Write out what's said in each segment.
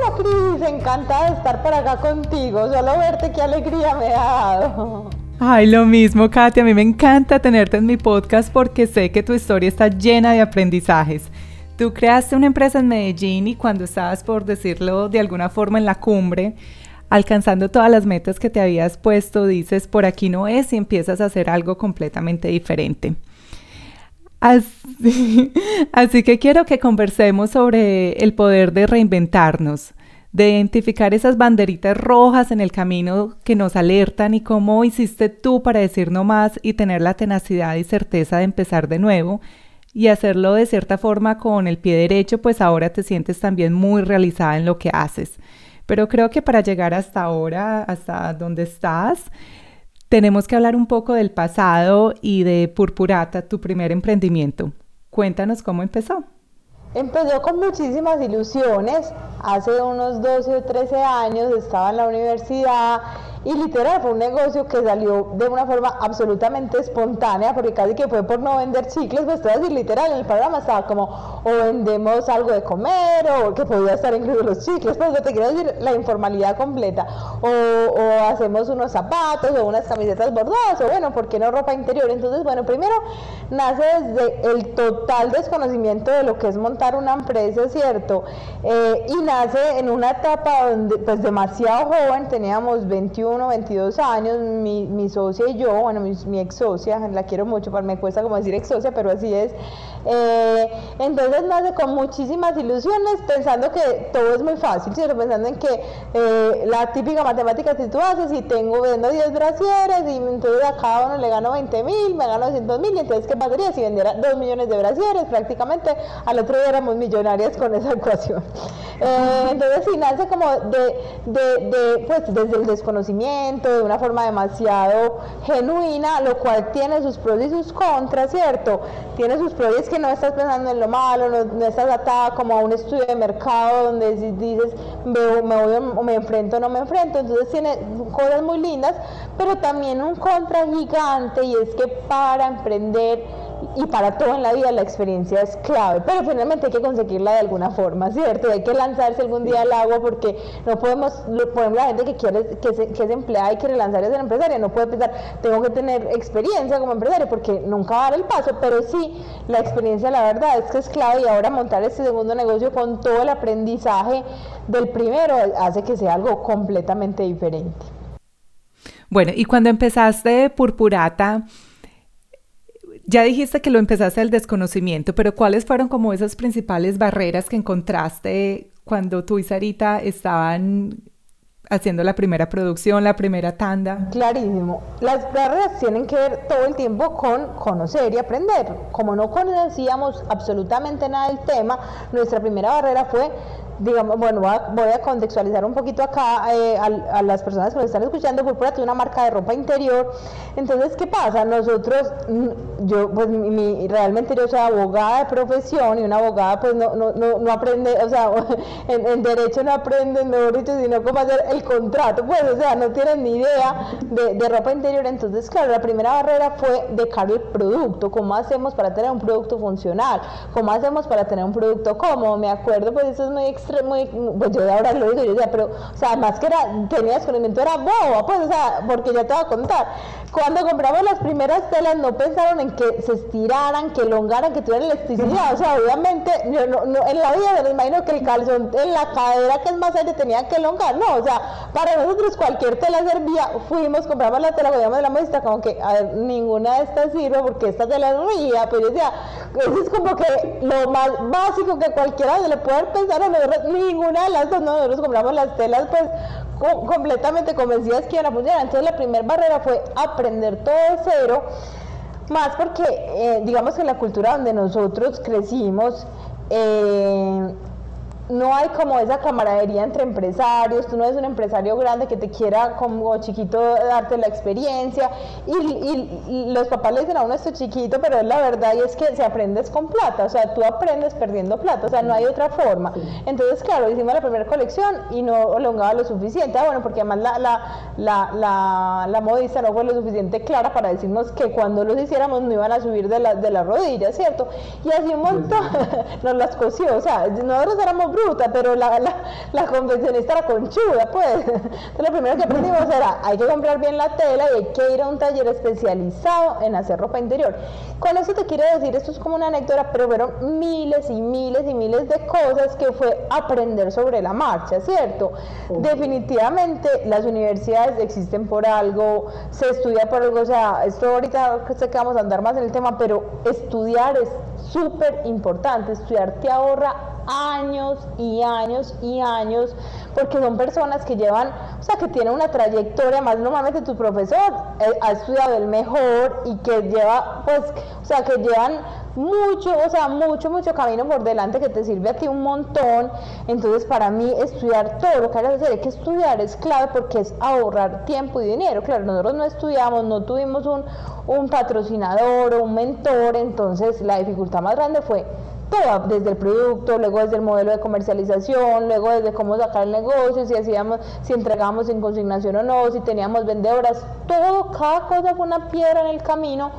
Hola Cris, encantada de estar por acá contigo. Solo verte, qué alegría me ha dado. Ay, lo mismo, Katy. A mí me encanta tenerte en mi podcast porque sé que tu historia está llena de aprendizajes. Tú creaste una empresa en Medellín y cuando estabas, por decirlo de alguna forma, en la cumbre, alcanzando todas las metas que te habías puesto, dices, por aquí no es y empiezas a hacer algo completamente diferente. Así, que quiero que conversemos sobre el poder de reinventarnos, de identificar esas banderitas rojas en el camino que nos alertan y cómo hiciste tú para decir no más y tener la tenacidad y certeza de empezar de nuevo y hacerlo de cierta forma con el pie derecho, pues ahora te sientes también muy realizada en lo que haces. Pero creo que para llegar hasta ahora, hasta donde estás, tenemos que hablar un poco del pasado y de Purpurata, tu primer emprendimiento. Cuéntanos cómo empezó. Empezó con muchísimas ilusiones. Hace unos 12 o 13 años estaba en la universidad y literal fue un negocio que salió de una forma absolutamente espontánea, porque casi que fue por no vender chicles, pues todo así literal, en el programa estaba como, o vendemos algo de comer, o que podía estar incluido los chicles, pues yo te quiero decir, la informalidad completa, o, o hacemos unos zapatos, o unas camisetas bordadas, o bueno, ¿por qué no ropa interior? Entonces, bueno, primero nace desde el total desconocimiento de lo que es montar una empresa, ¿cierto? Eh, y nace en una etapa donde, pues demasiado joven, teníamos 21, 22 años, mi, mi socia y yo, bueno, mi, mi, ex socia, la quiero mucho, me cuesta como decir ex socia, pero así es. Eh, entonces nace con muchísimas ilusiones, pensando que todo es muy fácil, ¿cierto? Pensando en que eh, la típica matemática si tú haces y tengo, vendo 10 brasieres y entonces a cada uno le gano 20 mil, me gano 200 mil, entonces ¿qué pasaría si vendiera 2 millones de brasieres? Prácticamente al otro día éramos millonarias con esa ecuación. Eh, entonces sí nace como de, de, de, pues desde el desconocimiento de una forma demasiado genuina, lo cual tiene sus pros y sus contras, ¿cierto? Tiene sus pros y que no estás pensando en lo malo, no, estás atada como a un estudio de mercado donde dices, me, me voy me enfrento o no me enfrento, entonces tiene cosas muy lindas, pero también un contra gigante y es que para emprender y para todo en la vida la experiencia es clave, pero finalmente hay que conseguirla de alguna forma, ¿cierto? Hay que lanzarse algún día al agua porque no podemos, podemos la gente que quiere que, que es empleada y quiere lanzar a ser empresaria, no puede pensar, tengo que tener experiencia como empresaria porque nunca va a dar el paso, pero sí, la experiencia la verdad es que es clave y ahora montar este segundo negocio con todo el aprendizaje del primero hace que sea algo completamente diferente. Bueno, y cuando empezaste Purpurata, ya dijiste que lo empezaste del desconocimiento, pero ¿cuáles fueron como esas principales barreras que encontraste cuando tú y Sarita estaban haciendo la primera producción, la primera tanda? Clarísimo. Las barreras tienen que ver todo el tiempo con conocer y aprender. Como no conocíamos absolutamente nada del tema, nuestra primera barrera fue digamos, bueno, voy a, contextualizar un poquito acá eh, a, las personas que nos están escuchando, Púrpura tiene una marca de ropa interior, entonces, ¿qué pasa? Nosotros, mm, yo, pues, mi, realmente yo soy abogada de profesión y una abogada, pues, no, no, no, no aprende, o sea, en, derecho no aprende, mejor dicho, sino cómo hacer el contrato, pues, o sea, no tienen ni idea de, de ropa interior, entonces, claro, la primera barrera fue de caro el producto, ¿cómo hacemos para tener un producto funcional? ¿Cómo hacemos para tener un producto cómodo? Me acuerdo, pues, eso es muy extraño muy, pues yo ahora lo digo, yo decía, pero, o sea, más que era, tenía desconocimiento, era boba, pues, o sea, porque ya te voy a contar. Cuando compramos las primeras telas no pensaron en que se estiraran, que elongaran, que tuvieran elasticidad, o sea, obviamente, yo no, no, en la vida me imagino que el calzón en la cadera, que es más aire, tenía que elongar, no, o sea, para nosotros cualquier tela servía, fuimos, compramos la tela, cogíamos la muestra, como que, a ninguna de estas sirve porque esta tela es ría, pues yo decía, eso es como que lo más básico que cualquiera se le puede pensar, o ninguna de las dos, nosotros compramos las telas pues completamente convencidas que iban a funcionar. Entonces la primera barrera fue aprender todo de cero, más porque eh, digamos que la cultura donde nosotros crecimos, eh, no hay como esa camaradería entre empresarios, tú no eres un empresario grande que te quiera como chiquito darte la experiencia y, los papás le dicen a uno esto chiquito, pero es la verdad y es que se aprendes con plata, o sea, tú aprendes perdiendo plata, o sea, no hay otra forma. Entonces, claro, hicimos la primera colección y no elongaba lo suficiente, ah, bueno, porque además la, la, la, la, modista no fue lo suficiente clara para decirnos que cuando los hiciéramos no iban a subir de la, de la rodilla, ¿cierto? Y así un montón nos las cosió, o sea, nosotros éramos pero la, la, la confeccionista era conchuda, pues. Entonces lo primero que aprendimos era, hay que comprar bien la tela y hay que ir a un taller especializado en hacer ropa interior. Con eso te quiero decir, esto es como una anécdota, pero fueron miles y miles y miles de cosas que fue aprender sobre la marcha, ¿cierto? Definitivamente las universidades existen por algo, se estudia por algo, o sea, esto ahorita sé que vamos a andar más en el tema, pero estudiar es súper importante, estudiar te ahorra años y años y años, porque son personas que llevan, o sea, que tienen una trayectoria, más normalmente tu profesor eh, ha estudiado el mejor y que lleva, pues, o sea, que llevan mucho, o sea, mucho, mucho camino por delante que te sirve a ti un montón. Entonces, para mí, estudiar todo lo que hay que hacer, hay que estudiar es clave porque es ahorrar tiempo y dinero. Claro, nosotros no estudiamos, no tuvimos un, un patrocinador o un mentor, entonces la dificultad más grande fue todo, desde el producto, luego desde el modelo de comercialización, luego desde cómo sacar el negocio, si hacíamos, si entregamos en consignación o no, si teníamos vendedoras, todo, cada cosa fue una piedra en el camino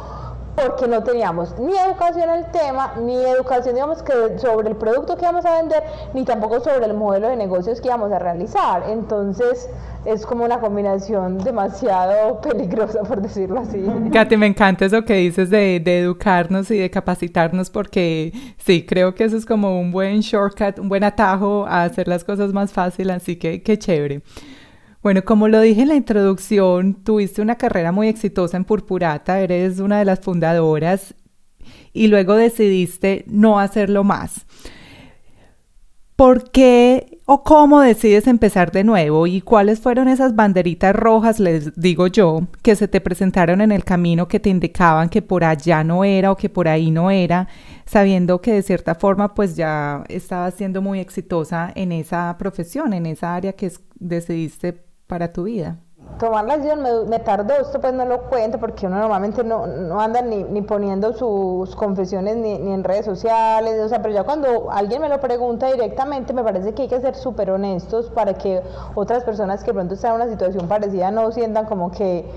porque no teníamos ni educación en el tema, ni educación, digamos, que sobre el producto que íbamos a vender, ni tampoco sobre el modelo de negocios que íbamos a realizar. Entonces, es como una combinación demasiado peligrosa, por decirlo así. Katy, me encanta eso que dices de, de, educarnos y de capacitarnos, porque sí, creo que eso es como un buen shortcut, un buen atajo a hacer las cosas más fáciles, así que qué chévere. Bueno, como lo dije en la introducción, tuviste una carrera muy exitosa en Purpurata, eres una de las fundadoras y luego decidiste no hacerlo más. ¿Por qué o cómo decides empezar de nuevo y cuáles fueron esas banderitas rojas, les digo yo, que se te presentaron en el camino que te indicaban que por allá no era o que por ahí no era, sabiendo que de cierta forma pues ya estabas siendo muy exitosa en esa profesión, en esa área que decidiste para tu vida? tomar la decisión me, tardó, esto pues no lo cuento porque uno normalmente no, no anda ni, ni, poniendo sus confesiones ni, ni, en redes sociales, o sea, pero ya cuando alguien me lo pregunta directamente me parece que hay que ser súper honestos para que otras personas que pronto están en una situación parecida no sientan como que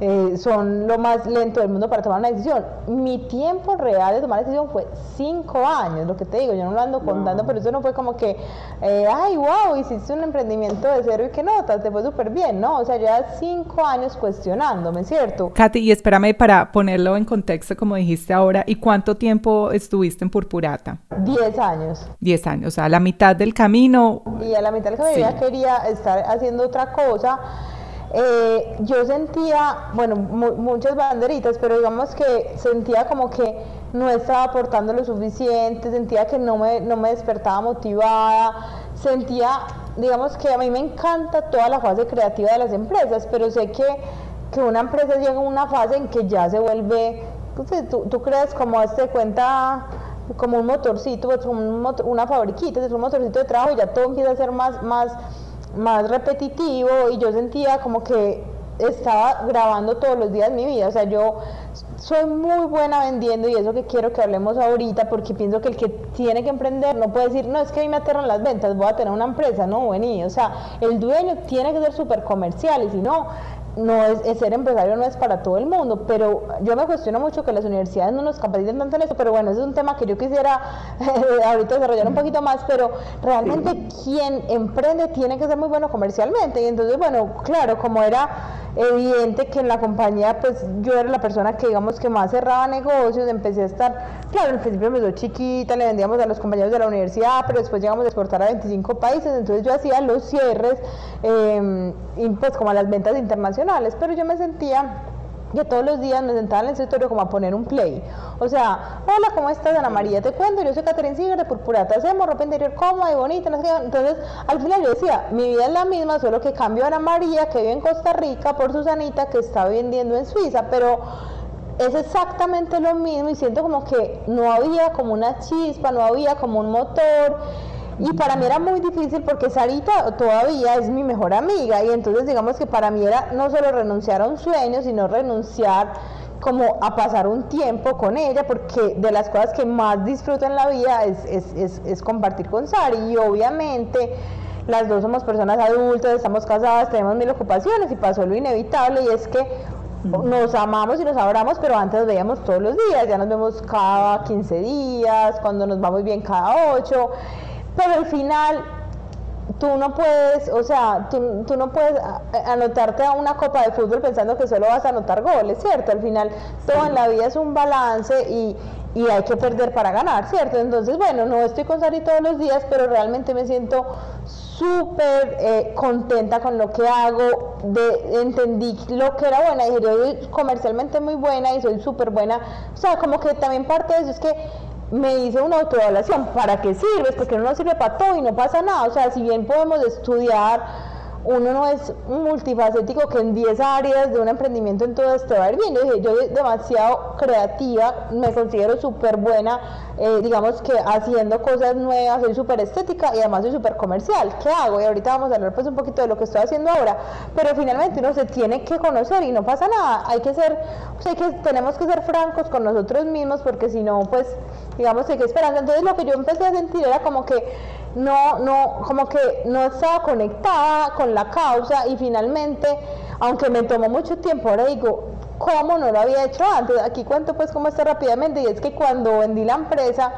eh, son lo más lento del mundo para tomar una decisión. Mi tiempo real de tomar la decisión fue cinco años, lo que te digo, yo no lo ando contando, pero eso no fue como que, eh, ay, wow, hiciste un emprendimiento de cero y qué notas, te fue súper bien, ¿no? O sea, ya cinco años cuestionándome, ¿cierto? Katy, y espérame para ponerlo en contexto, como dijiste ahora, ¿y cuánto tiempo estuviste en Purpurata? Diez años. Diez años, o sea, a la mitad del camino. Y a la mitad del camino ya quería estar haciendo otra cosa eh, yo sentía, bueno, muchas banderitas, pero digamos que sentía como que no estaba aportando lo suficiente, sentía que no me, no me despertaba motivada, sentía, digamos que a mí me encanta toda la fase creativa de las empresas, pero sé que, que una empresa llega a una fase en que ya se vuelve, tú, tú creas como este cuenta como un motorcito, pues, una fabriquita, es un motorcito de trabajo y ya todo empieza a ser más, más más repetitivo y yo sentía como que estaba grabando todos los días mi vida. O sea, yo soy muy buena vendiendo y eso que quiero que hablemos ahorita porque pienso que el que tiene que emprender no puede decir, no, es que a mí me aterran las ventas, voy a tener una empresa, no, bueno, o sea, el dueño tiene que ser súper comercial y si no, no es, ser empresario no es para todo el mundo, pero yo me cuestiono mucho que las universidades no nos capaciten tanto en eso, pero bueno, ese es un tema que yo quisiera eh, ahorita desarrollar un poquito más, pero realmente quien emprende tiene que ser muy bueno comercialmente y entonces bueno, claro, como era evidente que en la compañía pues yo era la persona que digamos que más cerraba negocios, empecé a estar, claro, al principio me chiquita, le vendíamos a los compañeros de la universidad, pero después llegamos a exportar a 25 países, entonces yo hacía los cierres, eh, y pues como a las ventas internacionales, pero yo me sentía que todos los días me sentaba en el escritorio como a poner un play. O sea, hola, ¿cómo estás, Ana María? Te cuento, yo soy Catherine Siger de Purpurata, hacemos ropa interior cómoda y bonita, no sé. Entonces, al final yo decía, mi vida es la misma, solo que cambio a Ana María, que vive en Costa Rica, por Susanita, que está vendiendo en Suiza, pero es exactamente lo mismo y siento como que no había como una chispa, no había como un motor y para mí era muy difícil porque Sarita todavía es mi mejor amiga y entonces digamos que para mí era no solo renunciar a un sueño, sino renunciar como a pasar un tiempo con ella, porque de las cosas que más disfruto en la vida es, es, es, compartir con Sari y obviamente las dos somos personas adultas, estamos casadas, tenemos mil ocupaciones y pasó lo inevitable y es que nos amamos y nos abrazamos, pero antes nos veíamos todos los días, ya nos vemos cada 15 días, cuando nos vamos bien cada 8 pero al final tú no puedes, o sea, tú, tú, no puedes anotarte a una copa de fútbol pensando que solo vas a anotar goles, ¿cierto? Al final todo en la vida es un balance y, y hay que perder para ganar, ¿cierto? Entonces, bueno, no estoy con Sari todos los días, pero realmente me siento súper eh, contenta con lo que hago, de, entendí lo que era buena, dije, yo comercialmente muy buena y soy súper buena, o sea, como que también parte de eso es que me hice una autoevaluación, ¿para qué sirve? Porque no nos sirve para todo y no pasa nada. O sea, si bien podemos estudiar uno no es multifacético que en 10 áreas de un emprendimiento en todo te va a ir bien. Yo dije, yo soy demasiado creativa, me considero súper buena, eh, digamos que haciendo cosas nuevas, soy súper estética y además soy súper comercial. ¿Qué hago? Y ahorita vamos a hablar pues un poquito de lo que estoy haciendo ahora. Pero finalmente uno se tiene que conocer y no pasa nada. Hay que ser, o sea, que, tenemos que ser francos con nosotros mismos porque si no, pues, digamos, hay que esperanza. Entonces lo que yo empecé a sentir era como que no, no, como que no estaba conectada con la causa y finalmente, aunque me tomó mucho tiempo, ahora digo, ¿cómo no lo había hecho antes? Aquí cuento pues cómo está rápidamente y es que cuando vendí la empresa,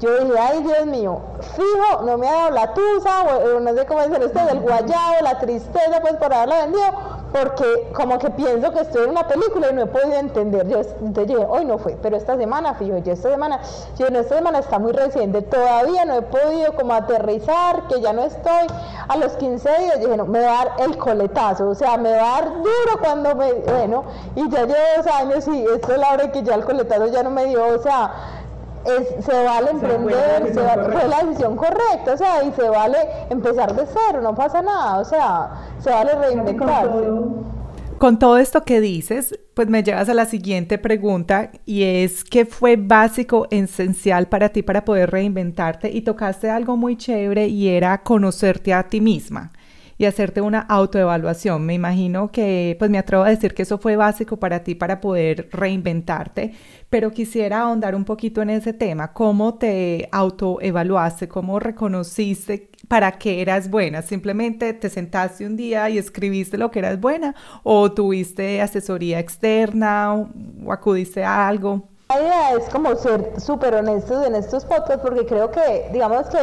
yo dije, ay Dios mío, fijo, no me ha dado la tusa, o, no sé cómo decir usted, el guayabo, la tristeza pues por haberla vendido, porque como que pienso que estoy en una película y no he podido entender. Yo, entonces dije, hoy no fue, pero esta semana, fijo, yo esta semana, yo en esta semana está muy reciente, todavía no he podido como aterrizar, que ya no estoy. A los 15 días dije, no, me va a dar el coletazo, o sea, me va a dar duro cuando me, bueno, y ya llevo dos años y esto es la hora que ya el coletazo ya no me dio, o sea, es, se vale emprender, se fue la decisión correcta, o sea, y se vale empezar de cero, no pasa nada, o sea, se vale reinventarse. Con todo esto que dices, pues me llevas a la siguiente pregunta y es ¿qué fue básico, esencial para ti para poder reinventarte? Y tocaste algo muy chévere y era conocerte a ti misma y hacerte una autoevaluación. Me imagino que, pues me atrevo a decir que eso fue básico para ti para poder reinventarte, pero quisiera ahondar un poquito en ese tema. ¿Cómo te autoevaluaste? ¿Cómo reconociste para qué eras buena? ¿Simplemente te sentaste un día y escribiste lo que eras buena? ¿O tuviste asesoría externa o acudiste a algo? La idea es como ser súper honestos en estos podcasts porque creo que, digamos que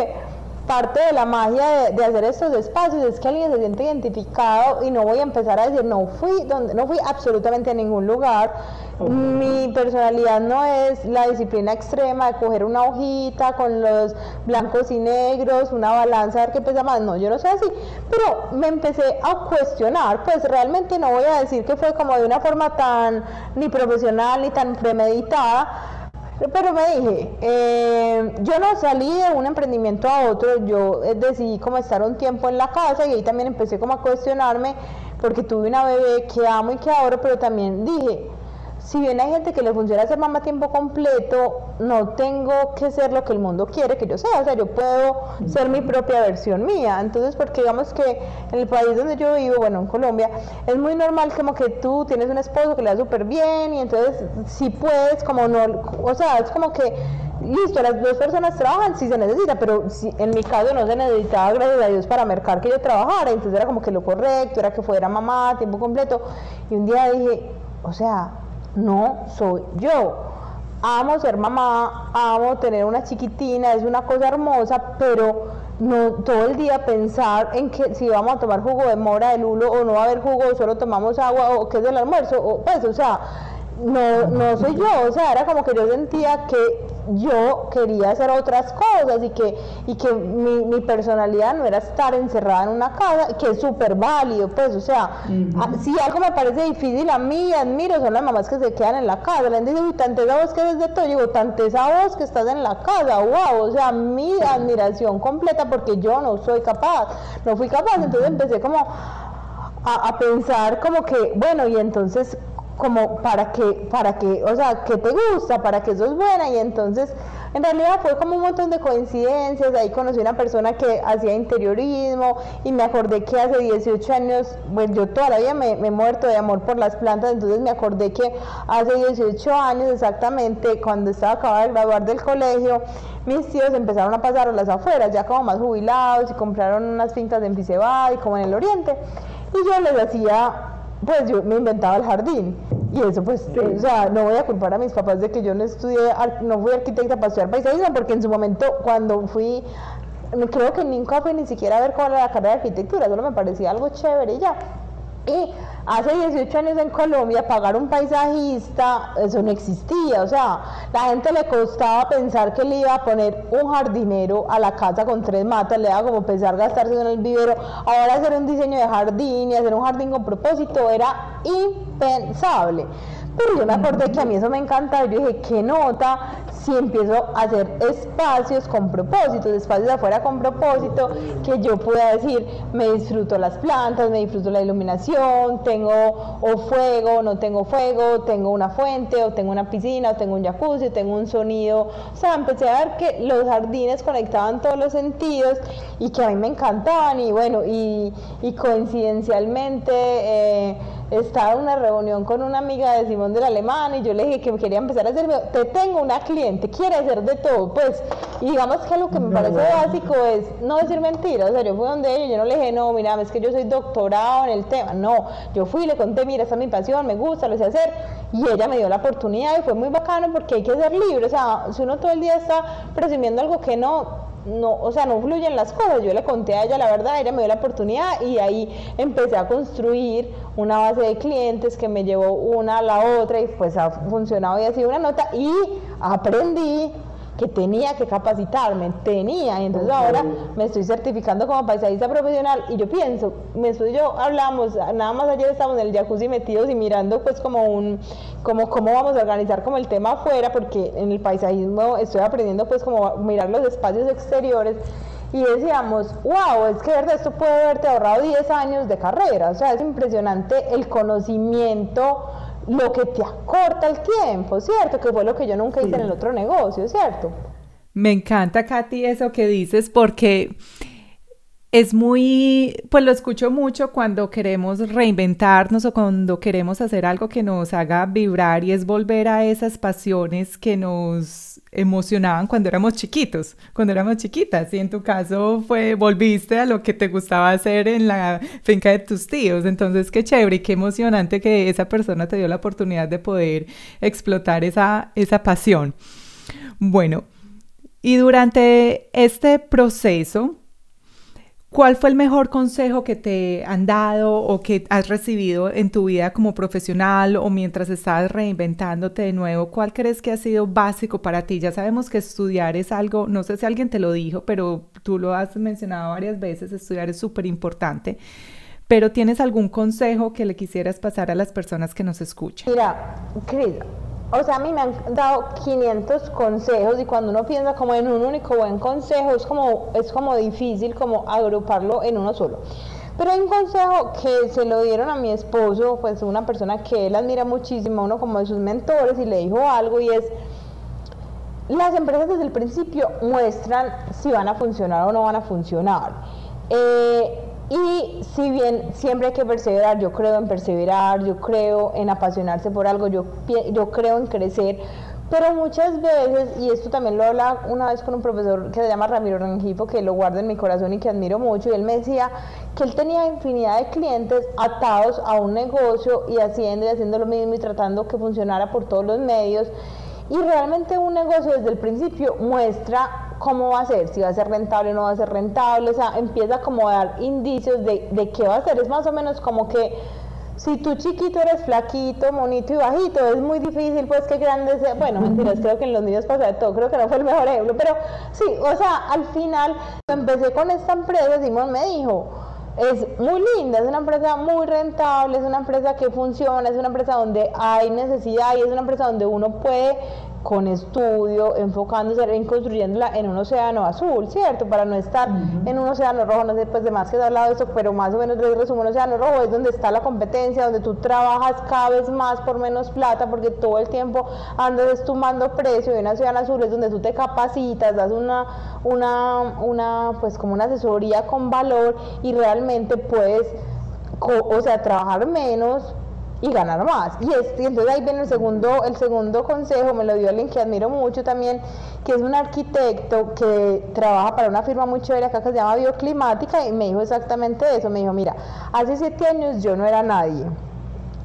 parte de la magia de, hacer estos espacios es que alguien se siente identificado y no voy a empezar a decir no fui donde no fui absolutamente a ningún lugar. Mi personalidad no es la disciplina extrema de coger una hojita con los blancos y negros una balanza a ver qué pesa más. No yo no soy así. Pero me empecé a cuestionar pues realmente no voy a decir que fue como de una forma tan ni profesional ni tan premeditada pero me dije, eh, yo no salí de un emprendimiento a otro, yo eh, decidí como estar un tiempo en la casa y ahí también empecé como a cuestionarme porque tuve una bebé que amo y que adoro, pero también dije, si bien hay gente que le funciona ser mamá a tiempo completo, no tengo que ser lo que el mundo quiere que yo sea, o sea, yo puedo ser mi propia versión mía. Entonces, porque digamos que en el país donde yo vivo, bueno, en Colombia, es muy normal como que tú tienes un esposo que le da súper bien y entonces si puedes, como no, o sea, es como que listo, las dos personas trabajan si se necesita, pero si, en mi caso no se necesitaba, gracias a Dios, para mercar que yo trabajara, entonces era como que lo correcto, era que fuera mamá a tiempo completo. Y un día dije, o sea, no soy yo. Amo ser mamá, amo tener una chiquitina, es una cosa hermosa, pero no todo el día pensar en que si vamos a tomar jugo de mora de lulo o no va a haber jugo, solo tomamos agua o qué es el almuerzo, o pues, o sea, no, no soy yo, o sea, era como que yo sentía que yo quería hacer otras cosas y que, y que mi, mi personalidad no era estar encerrada en una casa, que es súper válido, pues, o sea, si algo me parece difícil a mí, admiro, son las mamás que se quedan en la casa, la gente dice, uy, tante esa voz que es de todo, digo, tante esa voz que estás en la casa, wow, o sea, mi admiración completa porque yo no soy capaz, no fui capaz, entonces empecé como a, a pensar como que, bueno, y entonces como para que, para que, o sea, que te gusta, para que sos buena y entonces en realidad fue como un montón de coincidencias, ahí conocí una persona que hacía interiorismo y me acordé que hace 18 años, pues yo todavía me, me he muerto de amor por las plantas, entonces me acordé que hace 18 años exactamente, cuando estaba acabada de graduar del colegio, mis tíos empezaron a pasar a las afueras, ya como más jubilados y compraron unas fincas en Pisebad y como en el oriente, y yo les hacía pues yo me inventaba el jardín. Y eso pues, o sea, no voy a culpar a mis papás de que yo no estudié, no fui arquitecta para estudiar paisajismo, porque en su momento cuando fui, creo que nunca fui ni siquiera a ver cuál era la carrera de arquitectura, solo me parecía algo chévere y ya. Y hace 18 años en Colombia pagar un paisajista, eso no existía, o sea, la gente le costaba pensar que le iba a poner un jardinero a la casa con tres matas, le daba como pensar gastarse en el vivero, ahora hacer un diseño de jardín y hacer un jardín con propósito era impensable. Pero yo me acordé que a mí eso me encanta, yo dije, qué nota si empiezo a hacer espacios con propósitos, espacios afuera con propósito, que yo pueda decir, me disfruto las plantas, me disfruto la iluminación, tengo o fuego, no tengo fuego, tengo una fuente, o tengo una piscina, o tengo un jacuzzi, o tengo un sonido. O sea, empecé a ver que los jardines conectaban todos los sentidos y que a mí me encantaban y bueno, y, y coincidencialmente... Eh, estaba en una reunión con una amiga de Simón del Alemán y yo le dije que quería empezar a hacer, te tengo una cliente, quiere hacer de todo, pues, y digamos que lo que me parece básico es no decir mentiras, o sea, yo fui donde ella, yo no le dije, no, mira, es que yo soy doctorado en el tema, no, yo fui y le conté, mira, esta es mi pasión, me gusta, lo sé hacer, y ella me dio la oportunidad y fue muy bacano porque hay que ser libre, o sea, si uno todo el día está presumiendo algo que no, no, o sea, no fluyen las cosas. Yo le conté a ella la verdad, ella me dio la oportunidad y ahí empecé a construir una base de clientes que me llevó una a la otra y pues ha funcionado y ha sido una nota y aprendí que tenía que capacitarme, tenía, y entonces ahora me estoy certificando como paisajista profesional y yo pienso, me estoy yo hablamos, nada más ayer estábamos en el jacuzzi metidos y mirando pues como un, como cómo vamos a organizar como el tema afuera, porque en el paisajismo estoy aprendiendo pues como mirar los espacios exteriores y decíamos, wow, es que verdad, esto puede haberte ahorrado 10 años de carrera, o sea, es impresionante el conocimiento lo que te acorta el tiempo, ¿cierto? Que fue lo que yo nunca hice en el otro negocio, ¿cierto? Me encanta, Katy, eso que dices, porque es muy, pues lo escucho mucho cuando queremos reinventarnos o cuando queremos hacer algo que nos haga vibrar y es volver a esas pasiones que nos emocionaban cuando éramos chiquitos, cuando éramos chiquitas. Y en tu caso fue, volviste a lo que te gustaba hacer en la finca de tus tíos. Entonces, qué chévere y qué emocionante que esa persona te dio la oportunidad de poder explotar esa, esa pasión. Bueno, y durante este proceso, ¿Cuál fue el mejor consejo que te han dado o que has recibido en tu vida como profesional o mientras estabas reinventándote de nuevo? ¿Cuál crees que ha sido básico para ti? Ya sabemos que estudiar es algo, no sé si alguien te lo dijo, pero tú lo has mencionado varias veces, estudiar es súper importante. Pero ¿tienes algún consejo que le quisieras pasar a las personas que nos escuchan? Mira, Cris, o sea, a mí me han dado 500 consejos y cuando uno piensa como en un único buen consejo es como, es como difícil como agruparlo en uno solo. Pero hay un consejo que se lo dieron a mi esposo, pues una persona que él admira muchísimo, uno como de sus mentores, y le dijo algo y es, las empresas desde el principio muestran si van a funcionar o no van a funcionar. Eh, y si bien siempre hay que perseverar, yo creo en perseverar, yo creo en apasionarse por algo, yo, yo creo en crecer, pero muchas veces, y esto también lo hablaba una vez con un profesor que se llama Ramiro Rengifo, que lo guardo en mi corazón y que admiro mucho, y él me decía que él tenía infinidad de clientes atados a un negocio y haciendo y haciendo lo mismo y tratando que funcionara por todos los medios. Y realmente un negocio desde el principio muestra cómo va a ser, si va a ser rentable o no va a ser rentable, o sea, empieza como a dar indicios de, de qué va a ser, es más o menos como que si tú chiquito eres flaquito, monito y bajito, es muy difícil pues que grande sea, bueno, mentiras, creo que en los niños pasa de todo, creo que no fue el mejor ejemplo, pero sí, o sea, al final, empecé con esta empresa, Simón me dijo, es muy linda, es una empresa muy rentable, es una empresa que funciona, es una empresa donde hay necesidad y es una empresa donde uno puede con estudio, enfocándose en construyéndola en un océano azul, ¿cierto? Para no estar en un océano rojo, no sé pues de más que he hablado de eso, pero más o menos les resumo, un océano rojo es donde está la competencia, donde tú trabajas cada vez más por menos plata, porque todo el tiempo andas tomando precio, y un océano azul es donde tú te capacitas, das una, una, una, pues como una asesoría con valor y realmente puedes, o sea, trabajar menos, y ganar más. Y, entonces ahí viene el segundo, el segundo consejo, me lo dio alguien que admiro mucho también, que es un arquitecto que trabaja para una firma muy chévere acá que se llama Bioclimática y me dijo exactamente eso, me dijo, mira, hace siete años yo no era nadie.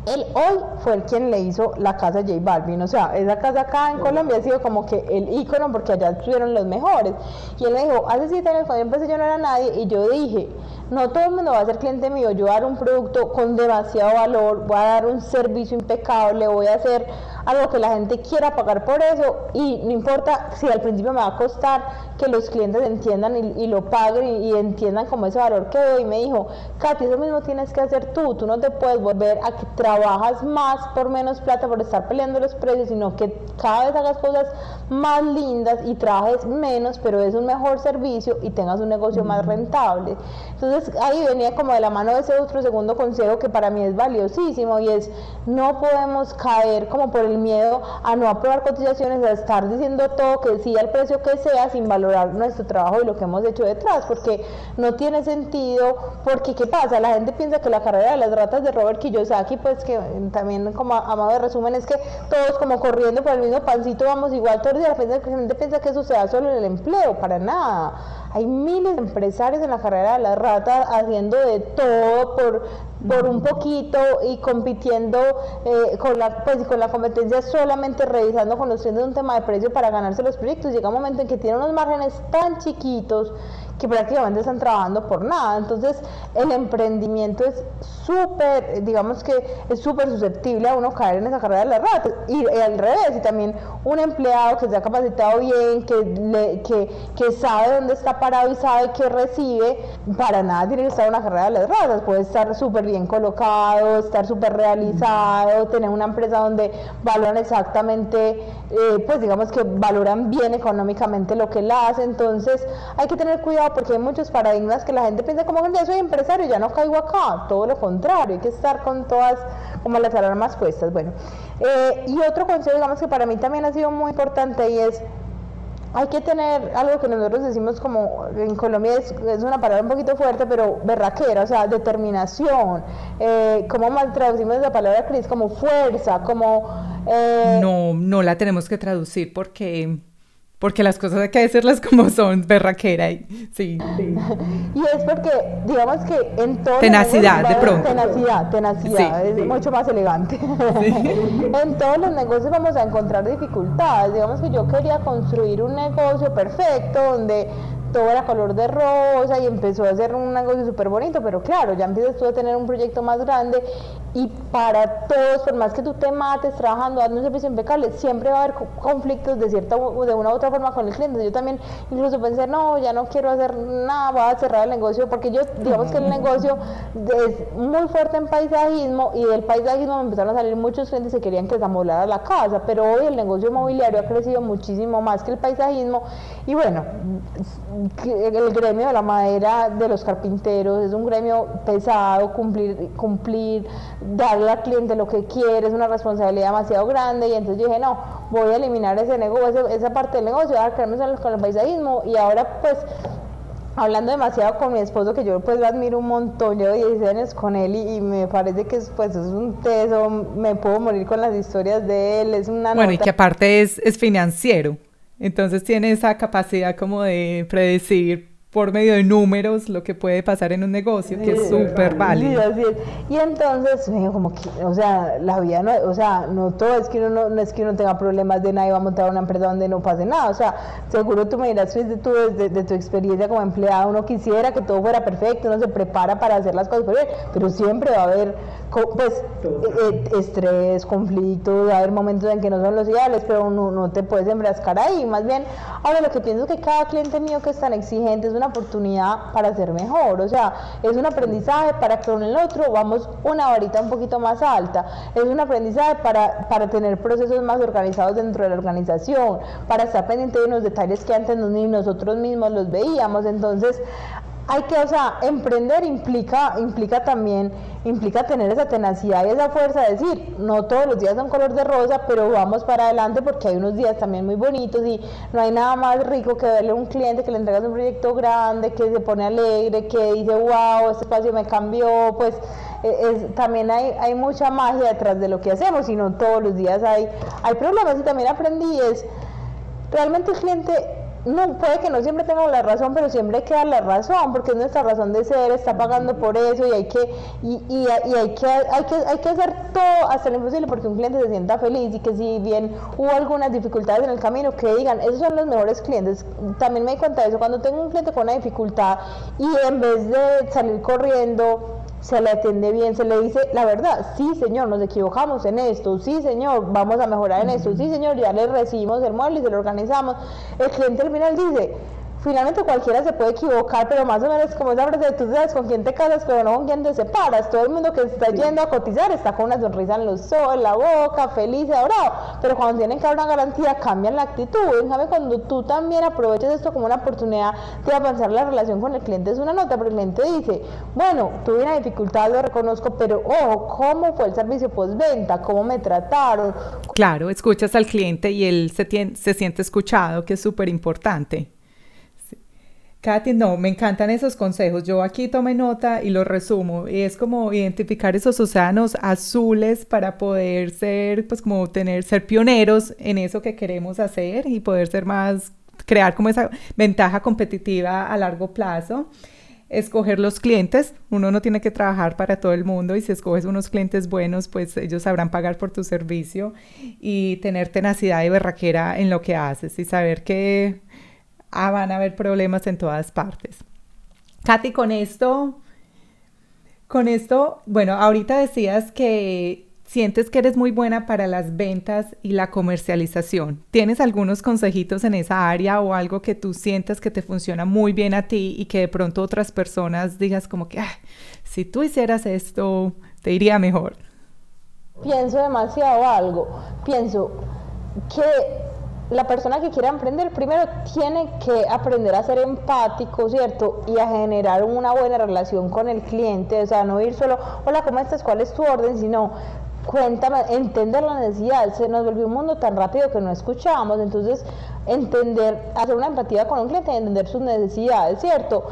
Él hoy fue el quien le hizo la casa J Balvin, o sea, esa casa acá en Colombia ha sido como que el ícono porque allá estuvieron los mejores. Y él me dijo, hace siete años cuando empecé yo no era nadie y yo dije, no todo el mundo va a ser cliente mío, yo voy a dar un producto con demasiado valor, voy a dar un servicio impecable, voy a hacer algo que la gente quiera pagar por eso y no importa si al principio me va a costar que los clientes entiendan y, lo paguen y, entiendan como ese valor que doy. Y me dijo, Katy, eso mismo tienes que hacer tú, tú no te puedes volver a que trabajas más por menos plata por estar peleando los precios, sino que cada vez hagas cosas más lindas y trabajes menos, pero es un mejor servicio y tengas un negocio más rentable. Entonces ahí venía como de la mano de ese otro segundo consejo que para mí es valiosísimo y es no podemos caer como por el miedo a no aprobar cotizaciones, a estar diciendo todo que sí al precio que sea sin valorar nuestro trabajo y lo que hemos hecho detrás, porque no tiene sentido, porque ¿qué pasa? La gente piensa que la carrera de las ratas de Robert Kiyosaki, pues que también como amado de resumen es que todos como corriendo por el mismo pancito vamos igual todos días, la gente piensa que eso se da solo en el empleo, para nada hay miles de empresarios en la carrera de las ratas haciendo de todo por, por un poquito y compitiendo eh, con, la, pues, con la competencia solamente revisando, conociendo un tema de precio para ganarse los proyectos. Llega un momento en que tienen unos márgenes tan chiquitos que prácticamente están trabajando por nada. Entonces, el emprendimiento es súper, digamos que es súper susceptible a uno caer en esa carrera de las ratas. Y, al revés, y también un empleado que se ha capacitado bien, que, le, que, que sabe dónde está parado y sabe qué recibe, para nada tiene que estar en una carrera de las ratas. Puede estar súper bien colocado, estar súper realizado, tener una empresa donde valoran exactamente, eh, pues digamos que valoran bien económicamente lo que él hace. Entonces, hay que tener cuidado porque hay muchos paradigmas que la gente piensa como ya soy empresario, ya no caigo acá, todo lo contrario, hay que estar con todas como las alarmas puestas. Bueno, eh, y otro consejo, digamos que para mí también ha sido muy importante y es hay que tener algo que nosotros decimos como en Colombia es, una palabra un poquito fuerte, pero berraquera, o sea, determinación. Eh, ¿Cómo mal traducimos esa palabra, Cris? Como fuerza, como... Eh, no, no la tenemos que traducir porque porque las cosas hay que decirlas como son, berraquera, y, sí. Y es porque, digamos que en todo... Tenacidad, de pronto. Tenacidad, tenacidad, es mucho más elegante. en todos los negocios vamos a encontrar dificultades. Digamos que yo quería construir un negocio perfecto donde todo era color de rosa y empezó a hacer un negocio súper bonito, pero claro, ya empiezas tú a tener un proyecto más grande y para todos, por más que tú te mates trabajando, dando un servicio impecable, siempre va a haber conflictos de cierta de una u otra forma con el cliente. Yo también incluso pensé, no, ya no quiero hacer nada, voy a cerrar el negocio, porque yo, digamos que el negocio es muy fuerte en paisajismo y del paisajismo me empezaron a salir muchos clientes que querían que desamolara la casa, pero hoy el negocio inmobiliario ha crecido muchísimo más que el paisajismo y bueno, el gremio de la madera de los carpinteros es un gremio pesado, cumplir, cumplir, darle al cliente lo que quiere, es una responsabilidad demasiado grande y entonces yo dije, no, voy a eliminar ese negocio, esa parte del negocio, voy a quedarme con el paisajismo y ahora pues hablando demasiado con mi esposo, que yo pues lo admiro un montón, llevo 16 años con él y, me parece que pues, es un teso, me puedo morir con las historias de él, es una Bueno, y que aparte es, es financiero. Entonces tiene esa capacidad como de predecir por medio de números lo que puede pasar en un negocio, que es súper válido. Y entonces, como que, o sea, la vida no, o sea, no todo es que uno no, es que uno tenga problemas de nada y va a montar una empresa donde no pase nada, o sea, seguro tú me dirás desde tu, desde, tu experiencia como empleado, uno quisiera que todo fuera perfecto, uno se prepara para hacer las cosas bien, pero siempre va a haber, pues, eh, eh, estrés, conflictos, va a haber momentos en que no son los ideales, pero uno no te puedes embrascar ahí, más bien, ahora lo que pienso es que cada cliente mío que es tan exigente es una oportunidad para ser mejor, o sea, es un aprendizaje para que con el otro vamos una varita un poquito más alta, es un aprendizaje para, para tener procesos más organizados dentro de la organización, para estar pendiente de unos detalles que antes ni nosotros mismos los veíamos, entonces hay que, o sea, emprender implica, implica también, implica tener esa tenacidad y esa fuerza de decir, no todos los días son color de rosa, pero vamos para adelante porque hay unos días también muy bonitos y no hay nada más rico que verle a un cliente que le entregas un proyecto grande, que se pone alegre, que dice, wow, este espacio me cambió, pues e, también hay, hay mucha magia detrás de lo que hacemos y no todos los días hay, hay problemas. Y también aprendí es, realmente el cliente no, puede que no siempre tenga la razón, pero siempre hay que dar la razón, porque es nuestra razón de ser, está pagando por eso y hay que, y, y, hay que, hay que, hay que hacer todo hasta lo imposible porque un cliente se sienta feliz y que si bien hubo algunas dificultades en el camino, que digan, esos son los mejores clientes. También me di cuenta de eso, cuando tengo un cliente con una dificultad y en vez de salir corriendo, se le atiende bien, se le dice la verdad, sí señor, nos equivocamos en esto, sí señor, vamos a mejorar en esto, sí señor, ya le recibimos el mueble y se lo organizamos. El cliente al final dice, finalmente cualquiera se puede equivocar, pero más o menos como esa frase, tú sabes con quién te casas, pero no con quién te separas. Todo el mundo que está yendo a cotizar está con una sonrisa en los ojos, en la boca, feliz, adorado. Pero cuando tienen que dar una garantía, cambian la actitud. En cambio, cuando tú también aprovechas esto como una oportunidad de avanzar la relación con el cliente, es una nota, porque el cliente dice, bueno, tuve una dificultad, lo reconozco, pero ojo, ¿cómo fue el servicio postventa? ¿Cómo me trataron? Claro, escuchas al cliente y él se, se siente escuchado, que es súper importante. No, me encantan esos consejos. Yo aquí tomé nota y lo resumo. Y es como identificar esos océanos azules para poder ser, pues como tener, ser pioneros en eso que queremos hacer y poder ser más, crear como esa ventaja competitiva a largo plazo. Escoger los clientes. Uno no tiene que trabajar para todo el mundo y si escoges unos clientes buenos, pues ellos sabrán pagar por tu servicio y tener tenacidad y berraquera en lo que haces y saber que ah, van a haber problemas en todas partes. Katy, con esto, con esto, bueno, ahorita decías que sientes que eres muy buena para las ventas y la comercialización. ¿Tienes algunos consejitos en esa área o algo que tú sientas que te funciona muy bien a ti y que de pronto otras personas digas como que, si tú hicieras esto, te iría mejor? Pienso demasiado algo. Pienso que la persona que quiera emprender primero tiene que aprender a ser empático, ¿cierto? Y a generar una buena relación con el cliente, o sea, no ir solo, hola, ¿cómo estás? ¿Cuál es tu orden? Sino, cuéntame, entender la necesidad. Se nos volvió un mundo tan rápido que no escuchábamos, entonces entender, hacer una empatía con un cliente entender sus necesidades, ¿cierto?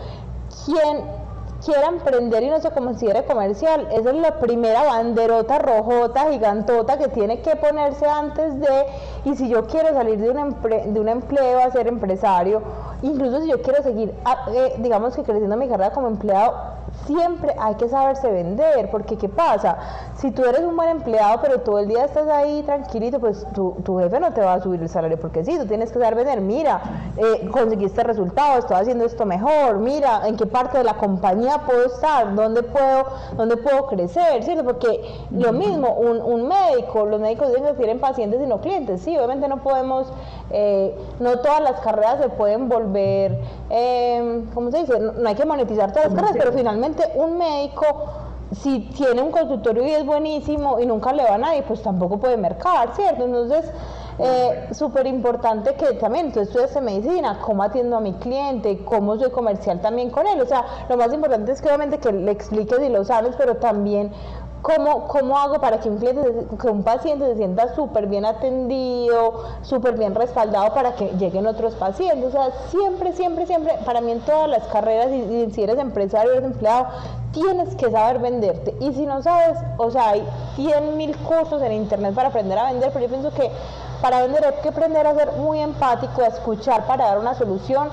¿Quién quiera emprender y no se considere comercial, esa es la primera banderota rojota, gigantota que tiene que ponerse antes de, y si yo quiero salir de un, de un empleo a ser empresario, incluso si yo quiero seguir, ah, eh, digamos que creciendo mi carrera como empleado, siempre hay que saberse vender, porque ¿qué pasa? Si tú eres un buen empleado, pero todo el día estás ahí tranquilito, pues tu, tu jefe no te va a subir el salario, porque sí, tú tienes que saber vender, mira, eh, conseguiste resultados, estoy haciendo esto mejor, mira, en qué parte de la compañía puedo estar, dónde puedo, dónde puedo crecer, ¿cierto? Porque lo mismo, un, un médico, los médicos deben que tienen pacientes y no clientes, sí, obviamente no podemos, eh, no todas las carreras se pueden volver, eh, ¿cómo se dice? No, hay que monetizar todas las carreras, pero finalmente un médico si tiene un consultorio y es buenísimo y nunca le va a nadie, pues tampoco puede mercar, ¿cierto? Entonces, eh, súper importante que también tú estudias medicina, cómo atiendo a mi cliente, cómo soy comercial también con él. O sea, lo más importante es que obviamente que le expliques y lo sabes, pero también ¿Cómo, ¿Cómo hago para que un, cliente, que un paciente se sienta súper bien atendido, súper bien respaldado para que lleguen otros pacientes? O sea, siempre, siempre, siempre, para mí en todas las carreras, y, si eres empresario, eres empleado, tienes que saber venderte. Y si no sabes, o sea, hay 100 mil cursos en internet para aprender a vender, pero yo pienso que para vender hay que aprender a ser muy empático, a escuchar para dar una solución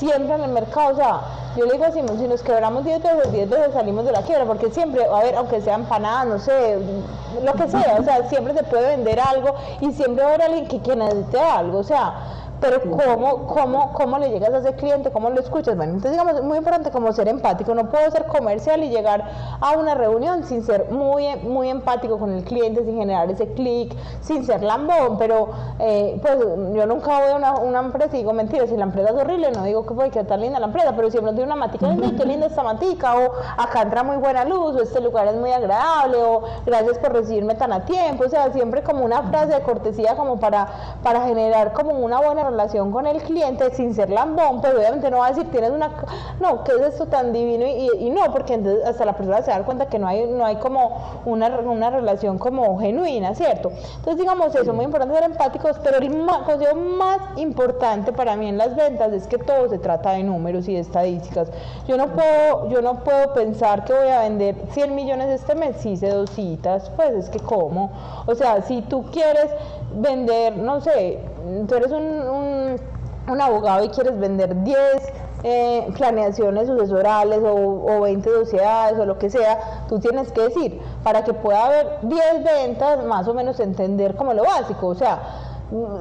siempre en el mercado, o sea, yo le digo así, si nos quebramos 10 veces, 10 veces salimos de la quiebra, porque siempre, a ver, aunque sea empanada, no sé, lo que sea, o sea, siempre se puede vender algo y siempre va a haber alguien que, que necesite algo, o sea, pero ¿cómo, cómo, ¿cómo le llegas a ese cliente? ¿Cómo lo escuchas? Bueno, entonces digamos, es muy importante como ser empático. No puedo ser comercial y llegar a una reunión sin ser muy, muy empático con el cliente, sin generar ese clic, sin ser lambón, pero eh, pues yo nunca voy a una, una, empresa y digo, mentira, si la empresa es horrible, no digo que puede que tan linda la empresa, pero siempre tiene una matica, qué linda esta matica, o acá entra muy buena luz, o este lugar es muy agradable, o gracias por recibirme tan a tiempo, o sea, siempre como una frase de cortesía como para, para generar como una buena relación con el cliente sin ser lambón, pero obviamente no va a decir, tienes una, no, ¿qué es esto tan divino? Y, no, porque entonces hasta la persona se da cuenta que no hay, no hay como una, una relación como genuina, ¿cierto? Entonces digamos eso, muy importante ser empáticos, pero el consejo más importante para mí en las ventas es que todo se trata de números y de estadísticas. Yo no puedo, yo no puedo pensar que voy a vender 100 millones este mes si hice dos citas, pues es que cómo. O sea, si tú quieres vender, no sé, tú eres un, un, abogado y quieres vender 10 eh, planeaciones sucesorales o, o 20 sociedades o lo que sea, tú tienes que decir, para que pueda haber 10 ventas, más o menos entender como lo básico, o sea,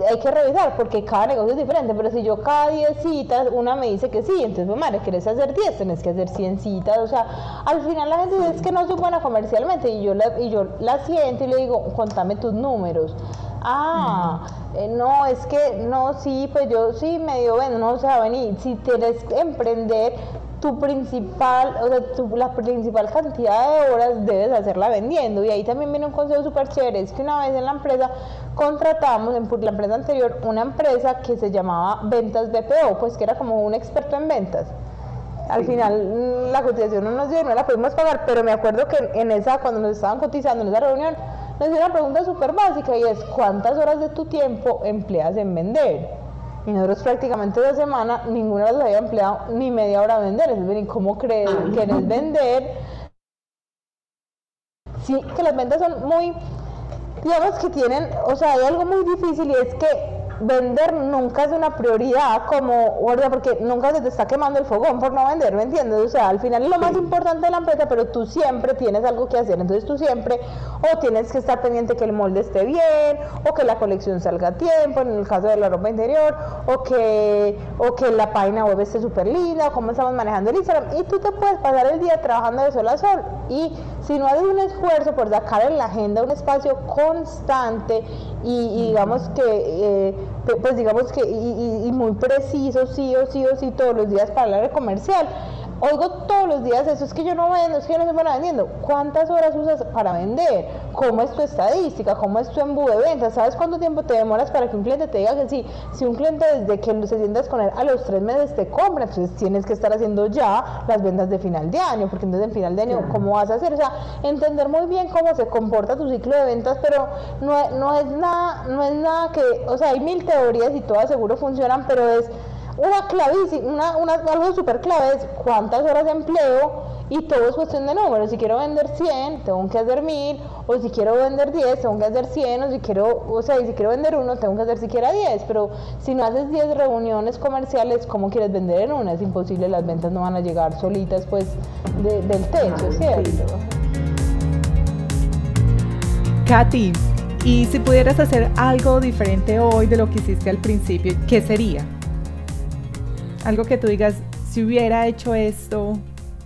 hay que revisar porque cada negocio es diferente, pero si yo cada 10 citas, una me dice que sí, entonces, pues, madre, ¿quieres hacer 10? Tienes que hacer 100 citas, o sea, al final la gente dice es que no soy buena comercialmente y yo y yo la siento y le digo, contame tus números. Ah, eh, no, es que no, sí, pues yo sí medio bueno, no, o sea, venir, si quieres emprender, tu principal, o sea, tu, la principal cantidad de horas debes hacerla vendiendo. Y ahí también viene un consejo súper chévere, es que una vez en la empresa contratamos, en la empresa anterior, una empresa que se llamaba Ventas BPO, pues que era como un experto en ventas. Al final mm, la cotización no nos dio, no la pudimos pagar, pero me acuerdo que en esa, cuando nos estaban cotizando en esa reunión, dio una pregunta súper básica y es, ¿cuántas horas de tu tiempo empleas en vender? Y nosotros prácticamente de semana ninguna de las había empleado ni media hora a vender. Es ¿cómo crees, ah. quieres vender? Sí, que las ventas son muy, digamos que tienen, o sea, hay algo muy difícil y es que vender nunca es una prioridad como, guardia, porque nunca se te está quemando el fogón por no vender, ¿me entiendes? O sea, al final es lo más importante de la empresa, pero tú siempre tienes algo que hacer, entonces tú siempre o tienes que estar pendiente que el molde esté bien, o que la colección salga a tiempo, en el caso de la ropa interior, o que, o que la página web esté súper linda, o cómo estamos manejando el Instagram, y tú te puedes pasar el día trabajando de sol a sol, y si no haces un esfuerzo por sacar en la agenda un espacio constante y, digamos que, eh, pues digamos que, y, muy preciso, sí o sí o sí, todos los días para hablar de comercial, Oigo todos los días eso, es que yo no vendo, es que yo no buena vendiendo. ¿Cuántas horas usas para vender? ¿Cómo es tu estadística? ¿Cómo es tu embudo de ventas? ¿Sabes cuánto tiempo te demoras para que un cliente te diga que sí? Si un cliente desde que se sientas con él a los tres meses te compra, entonces tienes que estar haciendo ya las ventas de final de año, porque entonces en final de año, ¿cómo vas a hacer? O sea, entender muy bien cómo se comporta tu ciclo de ventas, pero no, no es nada, no es nada que, o sea, hay mil teorías y todas seguro funcionan, pero es una clavísima, una, algo súper clave es cuántas horas de empleo y todo es cuestión de números. Si quiero vender 100, tengo que hacer 1000, o si quiero vender 10, tengo que hacer 100, o si quiero, o sea, si quiero vender uno, tengo que hacer siquiera 10. Pero si no haces 10 reuniones comerciales, ¿cómo quieres vender en una? Es imposible, las ventas no van a llegar solitas, pues, del techo, ¿cierto? Katy, y si pudieras hacer algo diferente hoy de lo que hiciste al principio, ¿qué sería? Algo que tú digas, si hubiera hecho esto,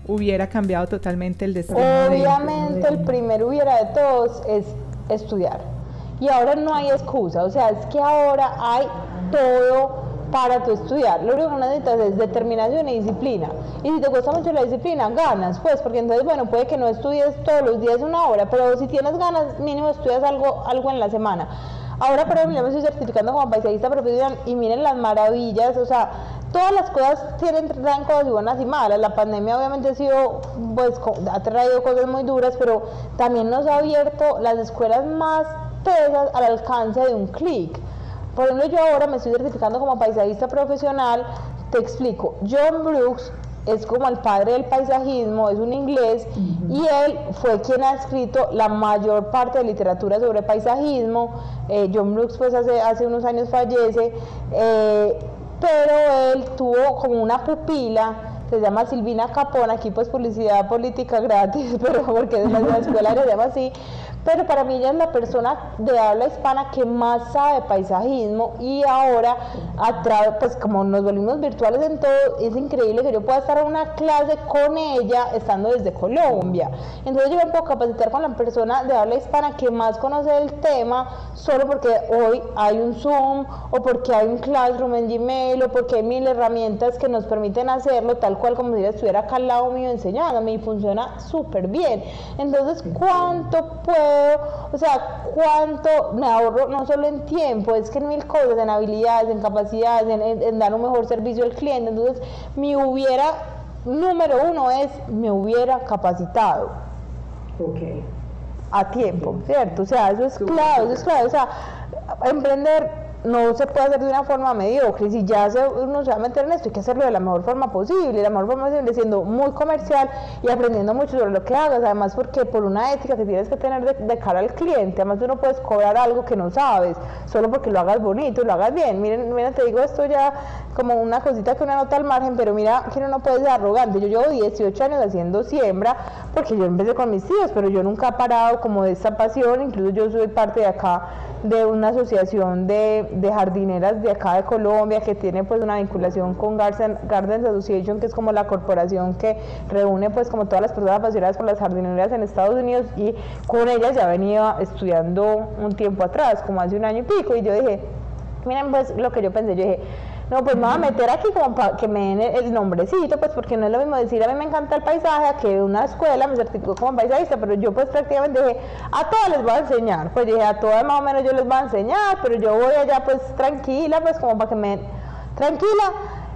hubiera cambiado totalmente el destino. Obviamente el primero hubiera de todos es estudiar. Y ahora no hay excusa, o sea, es que ahora hay todo para tu estudiar. Lo único que necesitas es determinación y disciplina. Y si te cuesta mucho la disciplina, ganas, pues, porque entonces, bueno, puede que no estudies todos los días una hora, pero si tienes ganas, mínimo estudias algo, algo en la semana. Ahora, por ejemplo, me estoy certificando como paisajista profesional y miren las maravillas, o sea, todas las cosas tienen traen cosas buenas y malas. La pandemia obviamente ha sido, pues, ha traído cosas muy duras, pero también nos ha abierto las escuelas más pesas al alcance de un clic. Por ejemplo, yo ahora me estoy certificando como paisajista profesional. Te explico. John Brooks es como el padre del paisajismo, es un inglés, y él fue quien ha escrito la mayor parte de literatura sobre paisajismo. Eh, John Brooks, pues hace, hace unos años fallece. Eh, pero él tuvo como una pupila se llama Silvina Capón, aquí pues publicidad política gratis, pero porque es la escuela se llama así, pero para mí ella es la persona de habla hispana que más sabe paisajismo y ahora, a pues como nos volvimos virtuales en todo, es increíble que yo pueda estar en una clase con ella estando desde Colombia. Entonces yo me puedo capacitar con la persona de habla hispana que más conoce el tema solo porque hoy hay un Zoom o porque hay un Classroom en Gmail o porque hay mil herramientas que nos permiten hacerlo tal cual como si estuviera acá al lado mío enseñándome y funciona súper bien. Entonces, ¿cuánto o sea, cuánto me ahorro, no solo en tiempo, es que en mil cosas, en habilidades, en capacidades, en, dar un mejor servicio al cliente. Entonces, mi hubiera, número uno es, me hubiera capacitado. Ok. A tiempo, ¿cierto? O sea, eso es claro, eso es claro. O sea, emprender no se puede hacer de una forma mediocre. Si ya se, uno se va a meter en esto, hay que hacerlo de la mejor forma posible. La mejor forma posible siendo muy comercial y aprendiendo mucho sobre lo que hagas. Además, porque por una ética que tienes que tener de, cara al cliente, además tú no puedes cobrar algo que no sabes, solo porque lo hagas bonito y lo hagas bien. Miren, miren, te digo esto ya como una cosita que uno nota al margen, pero mira que uno no puede ser arrogante. Yo llevo 18 años haciendo siembra, porque yo empecé con mis tíos, pero yo nunca he parado como de esta pasión. Incluso yo soy parte de acá de una asociación de, de, jardineras de acá de Colombia que tiene pues una vinculación con Garden, Gardens Association que es como la corporación que reúne pues como todas las personas apasionadas por las jardineras en Estados Unidos y con ellas ya venía estudiando un tiempo atrás, como hace un año y pico y yo dije, miren pues lo que yo pensé, yo dije, no, pues me voy a meter aquí como para que me den el nombrecito, pues porque no es lo mismo decir a mí me encanta el paisaje que una escuela me certificó como paisajista, pero yo pues prácticamente dije, a todas les voy a enseñar, pues dije, a todas más o menos yo les voy a enseñar, pero yo voy allá pues tranquila, pues como para que me... Tranquila,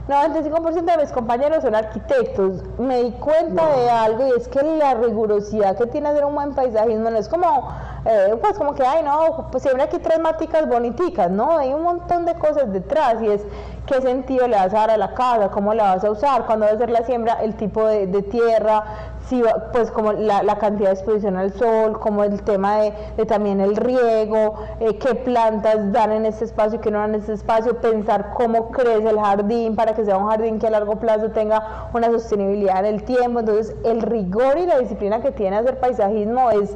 95% de mis compañeros son arquitectos. Me di cuenta de algo y es que la rigurosidad que tiene hacer un buen paisajismo no es como, eh, pues como que, ay no, pues siempre aquí tres maticas boniticas, ¿no? Hay un montón de cosas detrás y es qué sentido le vas a dar a la casa, cómo la vas a usar, cuándo va a ser la siembra, el tipo de, tierra, si pues como la, cantidad de exposición al sol, como el tema de, también el riego, eh, qué plantas dan en este espacio y qué no dan en este espacio, pensar cómo crece el jardín para que sea un jardín que a largo plazo tenga una sostenibilidad en el tiempo. Entonces el rigor y la disciplina que tiene hacer paisajismo es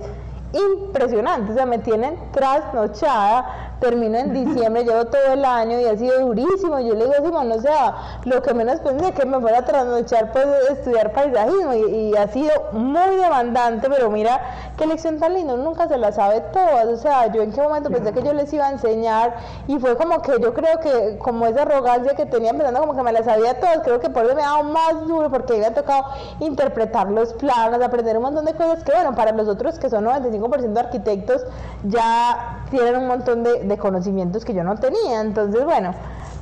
impresionante, o sea, me tienen trasnochada, termino en diciembre, llevo todo el año y ha sido durísimo, yo le digo, Simón, o sea, lo que menos pensé que me fuera a trasnochar pues estudiar paisajismo y, ha sido muy demandante, pero mira qué lección tan linda, nunca se la sabe todas, o sea, yo en qué momento pensé que yo les iba a enseñar y fue como que yo creo que como esa arrogancia que tenía pensando como que me la sabía todas, creo que por eso me ha dado más duro porque me ha tocado interpretar los planos, aprender un montón de cosas que bueno, para los otros que son 95 de arquitectos ya tienen un montón de, conocimientos que yo no tenía. Entonces, bueno,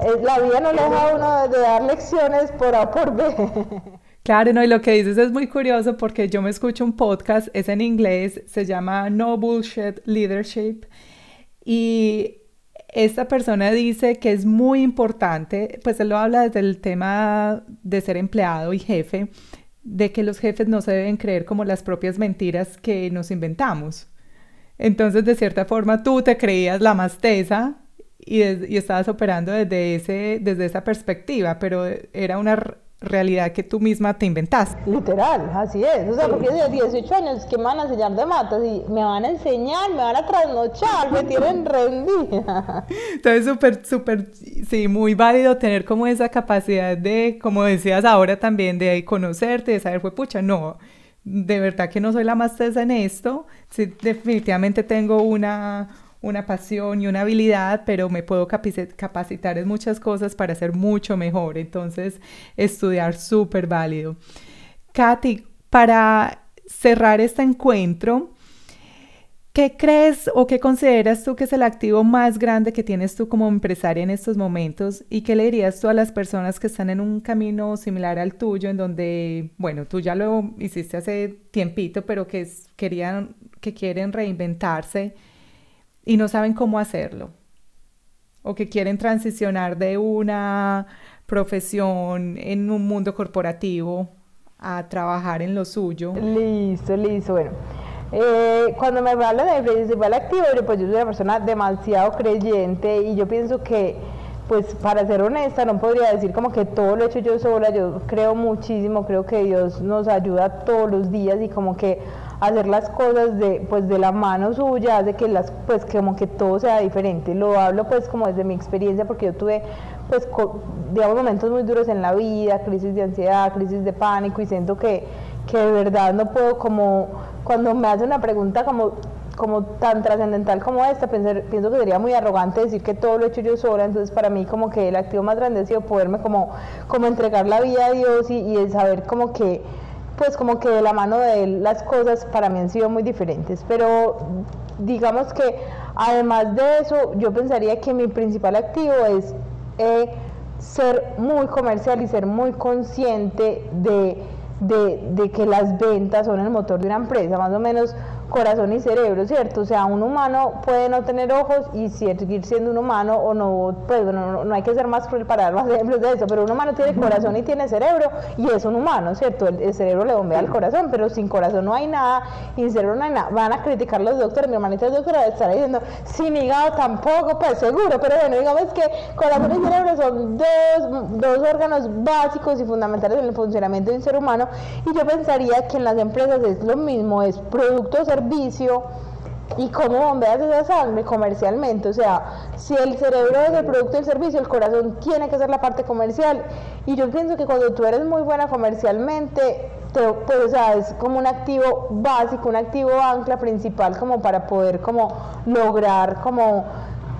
eh, la vida no deja uno de dar lecciones por A por B. Claro, no, y lo que dices es muy curioso porque yo me escucho un podcast, es en inglés, se llama No Bullshit Leadership y esta persona dice que es muy importante, pues él lo habla desde el tema de ser empleado y jefe, de que los jefes no se deben creer como las propias mentiras que nos inventamos. Entonces, de cierta forma, tú te creías la más tesa y, y estabas operando desde, ese, desde esa perspectiva, pero era una realidad que tú misma te inventaste. Literal, así es. O sea, porque de 18 años que me van a enseñar de matas y me van a enseñar, me van a trasnochar, me tienen rendida. Entonces, súper, súper, sí, muy válido tener como esa capacidad de, como decías ahora también, de conocerte, de saber, fue pucha, no, de verdad que no soy la más tesa en esto. Sí, definitivamente tengo una una pasión y una habilidad, pero me puedo capacitar en muchas cosas para ser mucho mejor. Entonces, estudiar súper válido. Katy, para cerrar este encuentro, ¿qué crees o qué consideras tú que es el activo más grande que tienes tú como empresaria en estos momentos? ¿Y qué le dirías tú a las personas que están en un camino similar al tuyo, en donde, bueno, tú ya lo hiciste hace tiempito, pero que querían, que quieren reinventarse? Y no saben cómo hacerlo o que quieren transicionar de una profesión en un mundo corporativo a trabajar en lo suyo. Listo, listo. Bueno, eh, cuando me hablan de principal activo, yo, pues yo soy una persona demasiado creyente y yo pienso que pues para ser honesta, no podría decir como que todo lo he hecho yo sola, yo creo muchísimo, creo que Dios nos ayuda todos los días y como que hacer las cosas de pues de la mano suya hace que las pues como que todo sea diferente. Lo hablo pues como desde mi experiencia porque yo tuve pues digamos momentos muy duros en la vida crisis de ansiedad crisis de pánico y siento que que de verdad no puedo como cuando me hace una pregunta como como tan trascendental como esta, pienso que sería muy arrogante decir que todo lo he hecho yo sola, entonces para mí como que el activo más grande ha sido poderme como, como entregar la vida a Dios y, y saber como que pues como que de la mano de él las cosas para mí han sido muy diferentes, pero digamos que además de eso yo pensaría que mi principal activo es eh, ser muy comercial y ser muy consciente de, de que las ventas son el motor de una empresa, más o menos corazón y cerebro, ¿cierto? O sea, un humano puede no tener ojos y seguir siendo un humano o no, pues bueno, no, hay que ser más cruel para dar más ejemplos de eso, pero un humano tiene corazón y tiene cerebro y es un humano, ¿cierto? El, cerebro le bombea al corazón, pero sin corazón no hay nada y sin cerebro no hay nada. Van a criticar los doctores, mi hermanita es doctora estar diciendo, sin hígado tampoco, pues seguro, pero bueno, digamos que corazón y cerebro son dos, dos órganos básicos y fundamentales en el funcionamiento de un ser humano y yo pensaría que en las empresas es lo mismo, es producto, servicio y cómo bombeas esa sangre comercialmente. O sea, si el cerebro es el producto del servicio, el corazón tiene que ser la parte comercial. Y yo pienso que cuando tú eres muy buena comercialmente, te, pues, es como un activo básico, un activo ancla principal como para poder como lograr como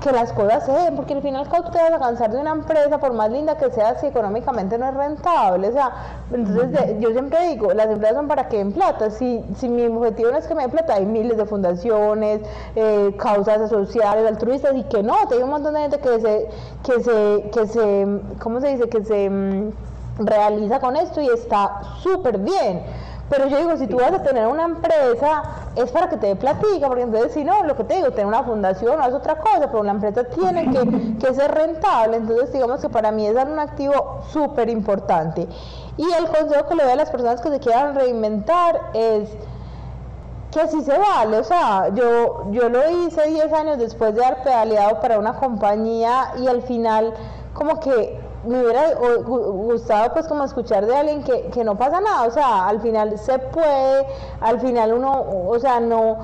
que las cosas se den, porque al final tú te vas a cansar de una empresa, por más linda que sea, si económicamente no es rentable. O sea, entonces yo siempre digo, las empresas son para que den plata. Si, si mi objetivo no es que me den plata, hay miles de fundaciones, eh, causas sociales, altruistas, y que no, hay un montón de gente que se, que se, que se, ¿cómo se dice? Que se mm, realiza con esto y está súper bien pero yo digo, si tú vas a tener una empresa, es para que te dé platica, porque entonces si no, lo que te digo, tener una fundación no es otra cosa, pero la empresa tiene que, ser rentable. Entonces, digamos que para mí es dar un activo súper importante. Y el consejo que le doy a las personas que se quieran reinventar es que sí se vale, o sea, yo, yo lo hice 10 años después de haber pedaleado para una compañía y al final como que me hubiera gustado pues como escuchar de alguien que, que, no pasa nada, o sea, al final se puede, al final uno, o sea, no,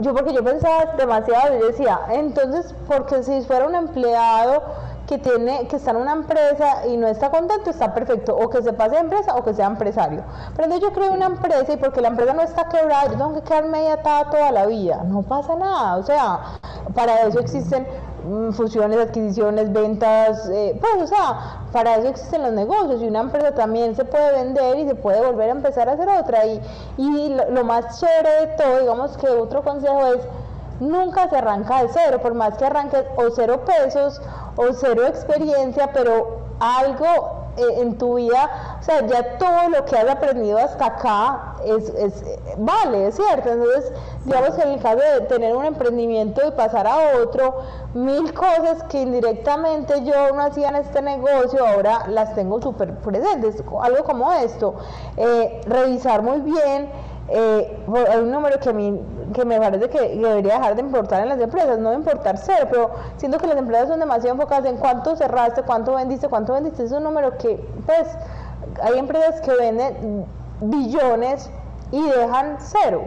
yo porque yo pensaba demasiado, yo decía, entonces, porque si fuera un empleado que tiene, que está en una empresa y no está contento, está perfecto, o que se pase de empresa o que sea empresario. Pero entonces yo creo una empresa y porque la empresa no está quebrada, yo tengo que quedarme ahí atada toda la vida, no pasa nada, o sea, para eso existen fusiones, adquisiciones, ventas, eh, pues o sea, para eso existen los negocios y una empresa también se puede vender y se puede volver a empezar a hacer otra. Y, y lo, más chévere de todo, digamos que otro consejo es nunca se arranca de cero, por más que arranques o cero pesos o cero experiencia, pero algo en tu vida, o sea, ya todo lo que has aprendido hasta acá es, es vale, es cierto. Entonces, digamos que en el caso de tener un emprendimiento y pasar a otro, mil cosas que indirectamente yo no hacía en este negocio, ahora las tengo súper presentes. Algo como esto, eh, revisar muy bien eh, hay un número que a mí que me parece que debería dejar de importar en las empresas, no importar cero, pero siento que las empresas son demasiado enfocadas en cuánto cerraste, cuánto vendiste, cuánto vendiste, es un número que, pues, hay empresas que venden billones y dejan cero.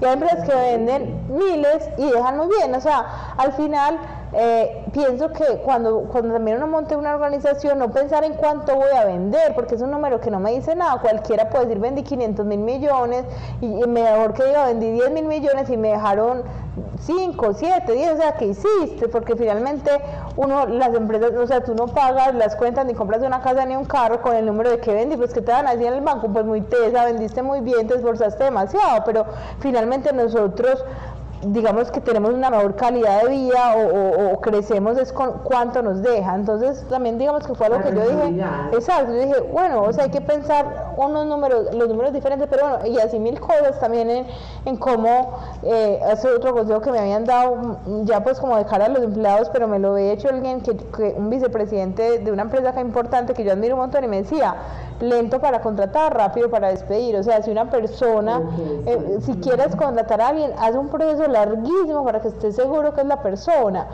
Y hay empresas que venden miles y dejan muy bien. O sea, al final eh, pienso que cuando, cuando también uno monte una organización, no pensar en cuánto voy a vender, porque es un número que no me dice nada. Cualquiera puede decir vendí 500 mil millones y, mejor que diga vendí 10 mil millones y me dejaron 5, 7, 10, o sea, ¿qué hiciste? Porque finalmente uno, las empresas, o sea, tú no pagas las cuentas ni compras una casa ni un carro con el número de que vendí, pues que te van a decir en el banco, pues muy tesa, vendiste muy bien, te esforzaste demasiado, pero finalmente nosotros digamos que tenemos una mejor calidad de vida o, crecemos es con cuánto nos deja. Entonces también digamos que fue algo que yo dije, exacto, yo dije, bueno, o sea, hay que pensar unos números, los números diferentes, pero bueno, y así mil cosas también en, en cómo, eh, ese otro consejo que me habían dado, ya pues como de cara a los empleados, pero me lo había hecho alguien, que, que un vicepresidente de una empresa acá importante que yo admiro un montón y me decía, lento para contratar, rápido para despedir. O sea, si una persona, eh, si quieres contratar a alguien, haz un proceso larguísimo para que estés seguro que es la persona.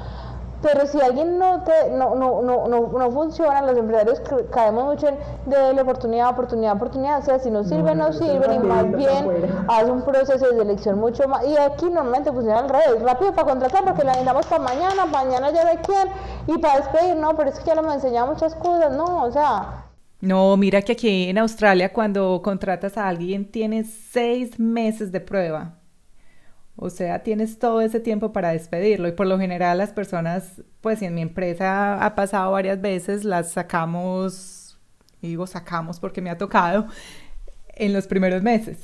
pero si alguien no te no, no, no, no, no funciona, los empresarios caemos mucho en de oportunidad, oportunidad, oportunidad, o sea, si no sirve, no, sirve, y más bien haz un proceso de selección mucho más, y aquí normalmente funciona al revés, rápido para contratar porque la necesitamos para mañana, mañana ya de quién, y para despedir, no, pero es que ya lo hemos enseñado muchas cosas, no, o sea... No, mira que aquí en Australia cuando contratas a alguien tienes seis meses de prueba. O sea, tienes todo ese tiempo para despedirlo y por lo general las personas, pues en mi empresa ha pasado varias veces, las sacamos, digo sacamos porque me ha tocado, en los primeros meses.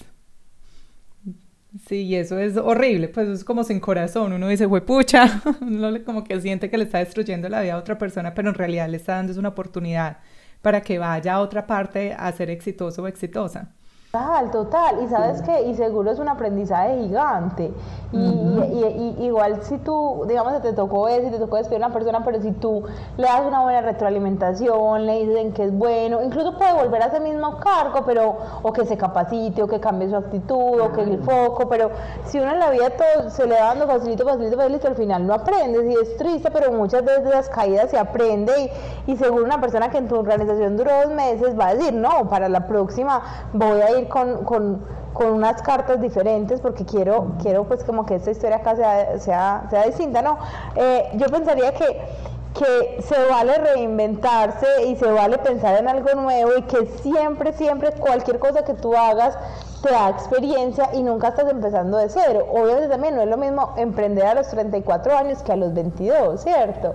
Sí, y eso es horrible, pues es como sin corazón, uno dice, pucha, uno como que siente que le está destruyendo la vida a otra persona, pero en realidad le está dando una oportunidad para que vaya a otra parte a ser exitoso o exitosa. Total, total. Y sabes que, y seguro es un aprendizaje gigante. Y, igual si tú, digamos, te tocó eso, y te tocó despedir a una persona, pero si tú le das una buena retroalimentación, le dicen que es bueno, incluso puede volver a ese mismo cargo, pero, o que se capacite, o que cambie su actitud, o que el foco, pero si uno en la vida todo se le va dando facilito, facilito, facilito, al final no aprendes, y es triste, pero muchas veces de las caídas se aprende, y, y seguro una persona que en tu organización duró dos meses va a decir, no, para la próxima voy a ir con, con, unas cartas diferentes porque quiero, quiero pues como que esta historia acá sea, sea, sea distinta, ¿no? Eh, yo pensaría que, que se vale reinventarse y se vale pensar en algo nuevo y que siempre, siempre cualquier cosa que tú hagas te da experiencia y nunca estás empezando de cero. Obviamente también no es lo mismo emprender a los 34 años que a los 22, ¿cierto?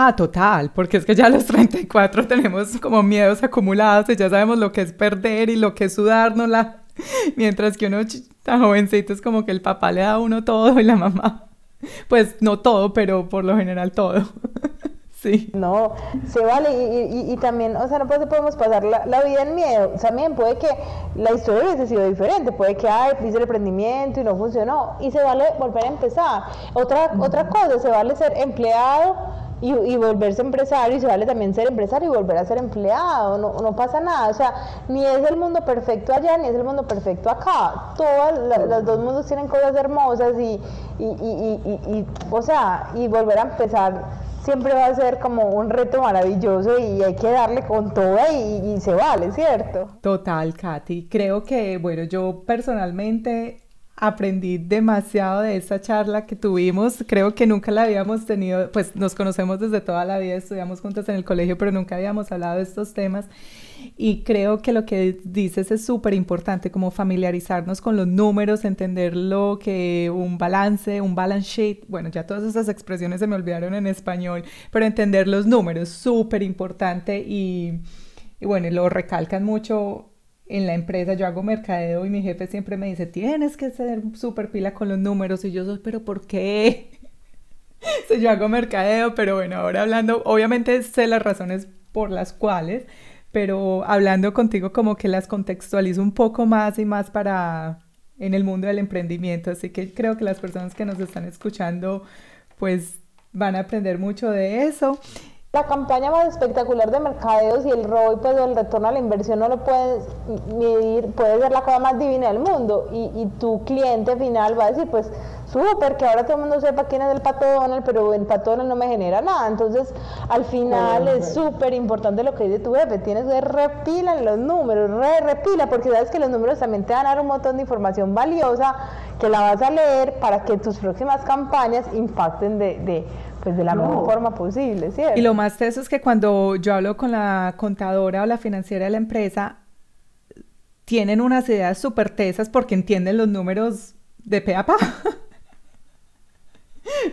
Ah, total, porque es que ya a los 34 tenemos como miedos acumulados y ya sabemos lo que es perder y lo que es sudárnosla, mientras que uno tan jovencito es como que el papá le da a uno todo y la mamá, pues no todo, pero por lo general todo. Sí. No, se vale y, y, también, o sea, no podemos pasar la, la, vida en miedo. También puede que la historia hubiese sido diferente, puede que, ay, hice el emprendimiento y no funcionó y se vale volver a empezar. Otra, otra cosa, se vale ser empleado y, y, volverse empresario y se vale también ser empresario y volver a ser empleado, no, no pasa nada, o sea, ni es el mundo perfecto allá ni es el mundo perfecto acá, todos los dos mundos tienen cosas hermosas y, y, y, o sea, y volver a empezar siempre va a ser como un reto maravilloso y hay que darle con todo y, y se vale, ¿cierto? Total, Katy, creo que, bueno, yo personalmente aprendí demasiado de esta charla que tuvimos. Creo que nunca la habíamos tenido, pues nos conocemos desde toda la vida, estudiamos juntas en el colegio, pero nunca habíamos hablado de estos temas. Y creo que lo que dices es súper importante, como familiarizarnos con los números, entender lo que un balance, un balance sheet, bueno, ya todas esas expresiones se me olvidaron en español, pero entender los números, súper importante y, y bueno, lo recalcan mucho en la empresa, yo hago mercadeo y mi jefe siempre me dice, tienes que ser súper pila con los números y yo soy, pero ¿por qué? si yo hago mercadeo, pero bueno, ahora hablando, obviamente sé las razones por las cuales, pero hablando contigo como que las contextualizo un poco más y más para en el mundo del emprendimiento, así que creo que las personas que nos están escuchando pues van a aprender mucho de eso. La campaña más espectacular de mercadeos y el ROI, pues el retorno a la inversión no lo puedes medir, puede ser la cosa más divina del mundo y, y tu cliente final va a decir, pues súper, que ahora todo el mundo sepa quién es el pato Donald, pero el pato Donald no me genera nada. Entonces, al final es súper importante lo que dice tu jefe, tienes que repila en los números, re, repila, porque sabes que los números también te van a dar un montón de información valiosa que la vas a leer para que tus próximas campañas impacten de, de pues de la mejor forma posible, ¿cierto? Y lo más teso es que cuando yo hablo con la contadora o la financiera de la empresa, tienen unas ideas súper tesas porque entienden los números de pe a pa.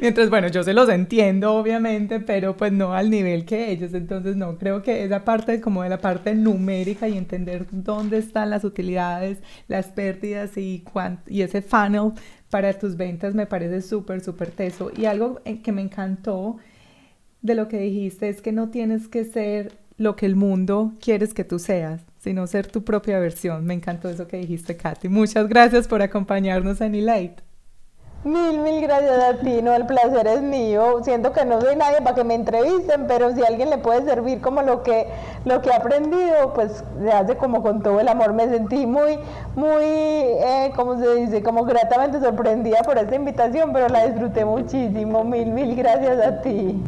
Mientras, bueno, yo se los entiendo, obviamente, pero pues no al nivel que ellos. Entonces, no, creo que esa parte como de la parte numérica y entender dónde están las utilidades, las pérdidas y, y ese funnel para tus ventas me parece súper, súper teso. Y algo que me encantó de lo que dijiste es que no tienes que ser lo que el mundo quieres que tú seas, sino ser tu propia versión. Me encantó eso que dijiste, Katy. Muchas gracias por acompañarnos en Elite. Mil, mil gracias a ti, no, el placer es mío. Siento que no soy nadie para que me entrevisten, pero si alguien le puede servir como lo que, lo que he aprendido, pues se hace como con todo el amor. Me sentí muy, muy, eh, ¿cómo se dice? Como gratamente sorprendida por esta invitación, pero la disfruté muchísimo. Mil, mil gracias a ti.